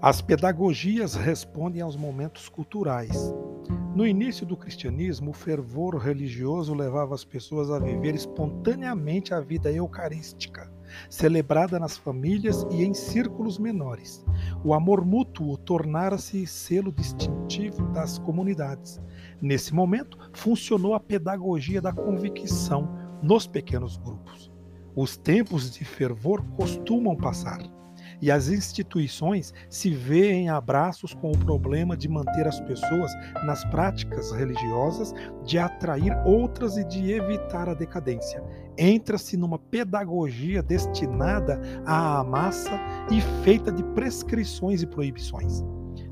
As pedagogias respondem aos momentos culturais. No início do cristianismo, o fervor religioso levava as pessoas a viver espontaneamente a vida eucarística, celebrada nas famílias e em círculos menores. O amor mútuo tornara-se selo distintivo das comunidades. Nesse momento, funcionou a pedagogia da convicção nos pequenos grupos. Os tempos de fervor costumam passar e as instituições se veem abraços com o problema de manter as pessoas nas práticas religiosas, de atrair outras e de evitar a decadência. Entra-se numa pedagogia destinada à massa e feita de prescrições e proibições.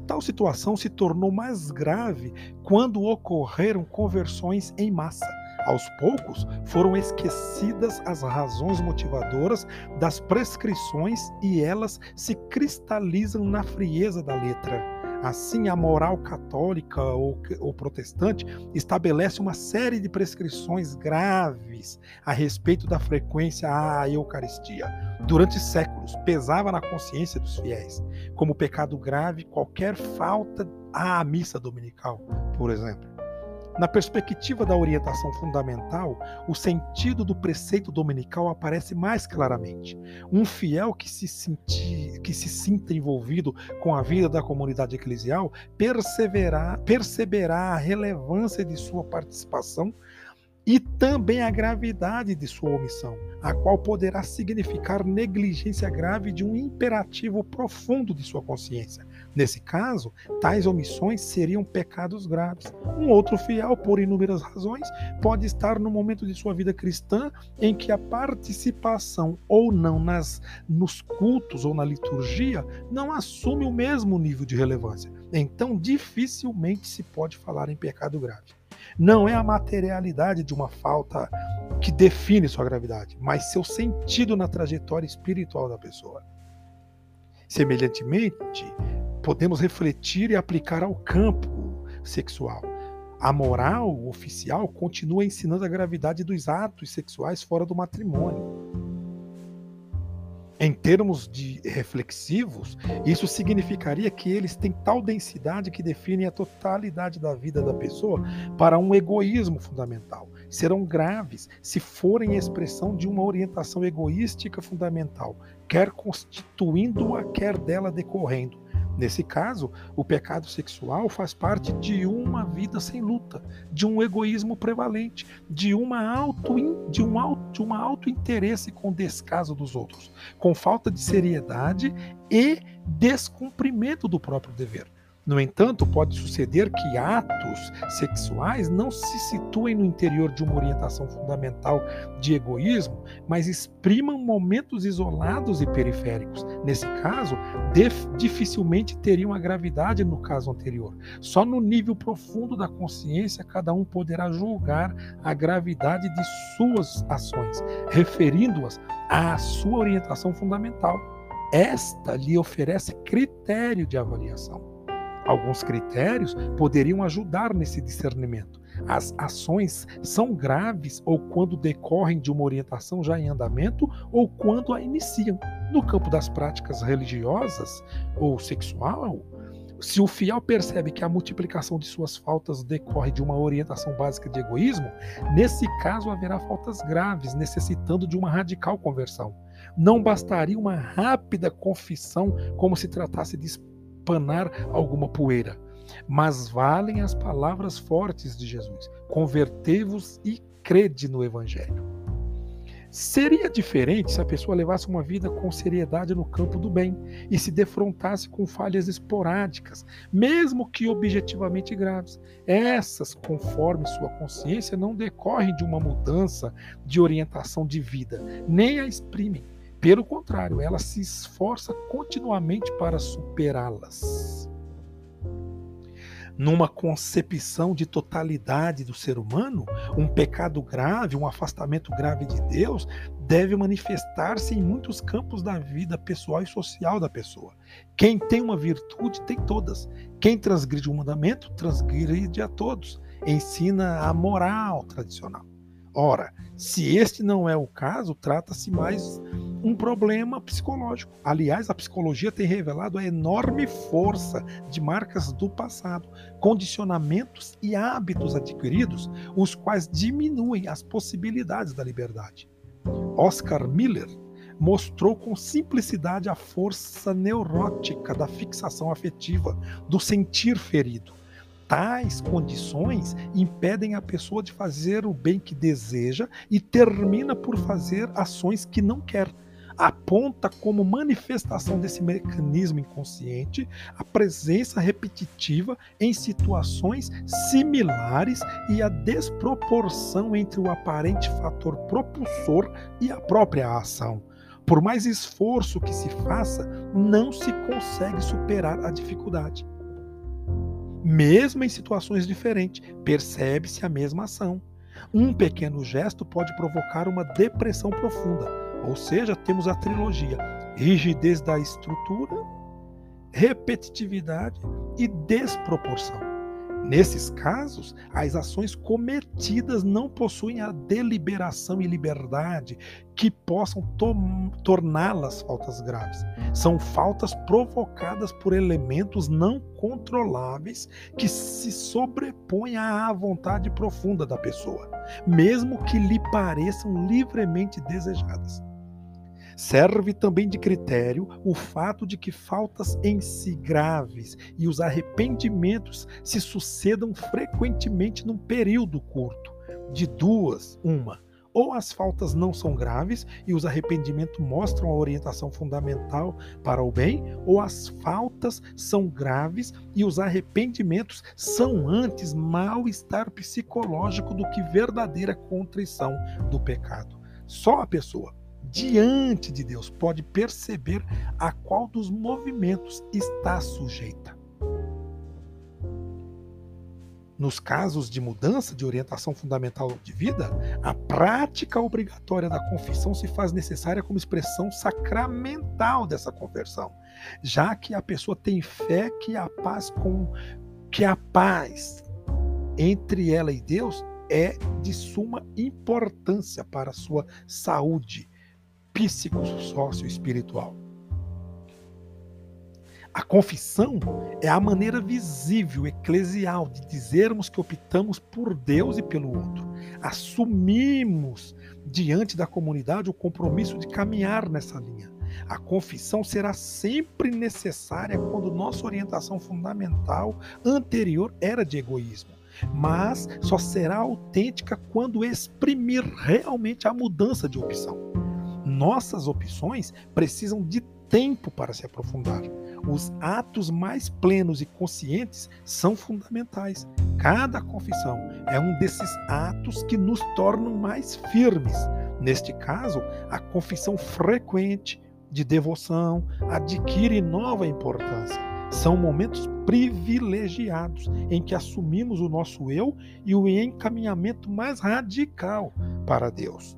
Tal situação se tornou mais grave quando ocorreram conversões em massa aos poucos, foram esquecidas as razões motivadoras das prescrições e elas se cristalizam na frieza da letra. Assim, a moral católica ou, ou, protestante estabelece uma série de prescrições graves a respeito da frequência à Eucaristia. Durante séculos, pesava na consciência dos fiéis, como pecado grave qualquer falta à missa dominical, por exemplo. Na perspectiva da orientação fundamental, o sentido do preceito dominical aparece mais claramente. Um fiel que se, que se sinta envolvido com a vida da comunidade eclesial perceberá a relevância de sua participação e também a gravidade de sua omissão, a qual poderá significar negligência grave de um imperativo profundo de sua consciência. Nesse caso, tais omissões seriam pecados graves. Um outro fiel, por inúmeras razões, pode estar no momento de sua vida cristã em que a participação ou não nas nos cultos ou na liturgia não assume o mesmo nível de relevância. Então, dificilmente se pode falar em pecado grave. Não é a materialidade de uma falta que define sua gravidade, mas seu sentido na trajetória espiritual da pessoa. Semelhantemente, podemos refletir e aplicar ao campo sexual. A moral oficial continua ensinando a gravidade dos atos sexuais fora do matrimônio. Em termos de reflexivos, isso significaria que eles têm tal densidade que definem a totalidade da vida da pessoa para um egoísmo fundamental. Serão graves se forem expressão de uma orientação egoística fundamental, quer constituindo-a, quer dela decorrendo. Nesse caso, o pecado sexual faz parte de uma vida sem luta, de um egoísmo prevalente, de uma auto de um auto, de uma auto interesse com descaso dos outros, com falta de seriedade e descumprimento do próprio dever. No entanto, pode suceder que atos sexuais não se situem no interior de uma orientação fundamental de egoísmo, mas exprimam momentos isolados e periféricos. Nesse caso, dificilmente teriam a gravidade no caso anterior. Só no nível profundo da consciência cada um poderá julgar a gravidade de suas ações, referindo-as à sua orientação fundamental. Esta lhe oferece critério de avaliação. Alguns critérios poderiam ajudar nesse discernimento. As ações são graves ou quando decorrem de uma orientação já em andamento ou quando a iniciam. No campo das práticas religiosas ou sexual, se o fiel percebe que a multiplicação de suas faltas decorre de uma orientação básica de egoísmo, nesse caso haverá faltas graves, necessitando de uma radical conversão. Não bastaria uma rápida confissão, como se tratasse de espanar alguma poeira. Mas valem as palavras fortes de Jesus: convertei-vos e crede no Evangelho. Seria diferente se a pessoa levasse uma vida com seriedade no campo do bem e se defrontasse com falhas esporádicas, mesmo que objetivamente graves. Essas, conforme sua consciência, não decorrem de uma mudança de orientação de vida, nem a exprimem pelo contrário, ela se esforça continuamente para superá-las. Numa concepção de totalidade do ser humano, um pecado grave, um afastamento grave de Deus, deve manifestar-se em muitos campos da vida pessoal e social da pessoa. Quem tem uma virtude tem todas. Quem transgride um mandamento, transgride a todos. Ensina a moral tradicional. Ora, se este não é o caso, trata-se mais um problema psicológico. Aliás, a psicologia tem revelado a enorme força de marcas do passado, condicionamentos e hábitos adquiridos, os quais diminuem as possibilidades da liberdade. Oscar Miller mostrou com simplicidade a força neurótica da fixação afetiva, do sentir ferido. Tais condições impedem a pessoa de fazer o bem que deseja e termina por fazer ações que não quer. Aponta como manifestação desse mecanismo inconsciente a presença repetitiva em situações similares e a desproporção entre o aparente fator propulsor e a própria ação. Por mais esforço que se faça, não se consegue superar a dificuldade. Mesmo em situações diferentes, percebe-se a mesma ação. Um pequeno gesto pode provocar uma depressão profunda, ou seja, temos a trilogia: rigidez da estrutura, repetitividade e desproporção. Nesses casos, as ações cometidas não possuem a deliberação e liberdade que possam torná-las faltas graves. São faltas provocadas por elementos não controláveis que se sobrepõem à vontade profunda da pessoa, mesmo que lhe pareçam livremente desejadas. Serve também de critério o fato de que faltas em si graves e os arrependimentos se sucedam frequentemente num período curto, de duas, uma. Ou as faltas não são graves e os arrependimentos mostram a orientação fundamental para o bem, ou as faltas são graves e os arrependimentos são antes mal-estar psicológico do que verdadeira contrição do pecado. Só a pessoa diante de Deus, pode perceber a qual dos movimentos está sujeita. Nos casos de mudança de orientação fundamental de vida, a prática obrigatória da confissão se faz necessária como expressão sacramental dessa conversão, já que a pessoa tem fé que a paz com que a paz entre ela e Deus é de suma importância para a sua saúde psicossócio-espiritual. A confissão é a maneira visível, eclesial, de dizermos que optamos por Deus e pelo outro. Assumimos diante da comunidade o compromisso de caminhar nessa linha. A confissão será sempre necessária quando nossa orientação fundamental anterior era de egoísmo, mas só será autêntica quando exprimir realmente a mudança de opção nossas opções precisam de tempo para se aprofundar. Os atos mais plenos e conscientes são fundamentais. Cada confissão é um desses atos que nos tornam mais firmes. Neste caso, a confissão frequente de devoção adquire nova importância. São momentos privilegiados em que assumimos o nosso eu e o encaminhamento mais radical para Deus.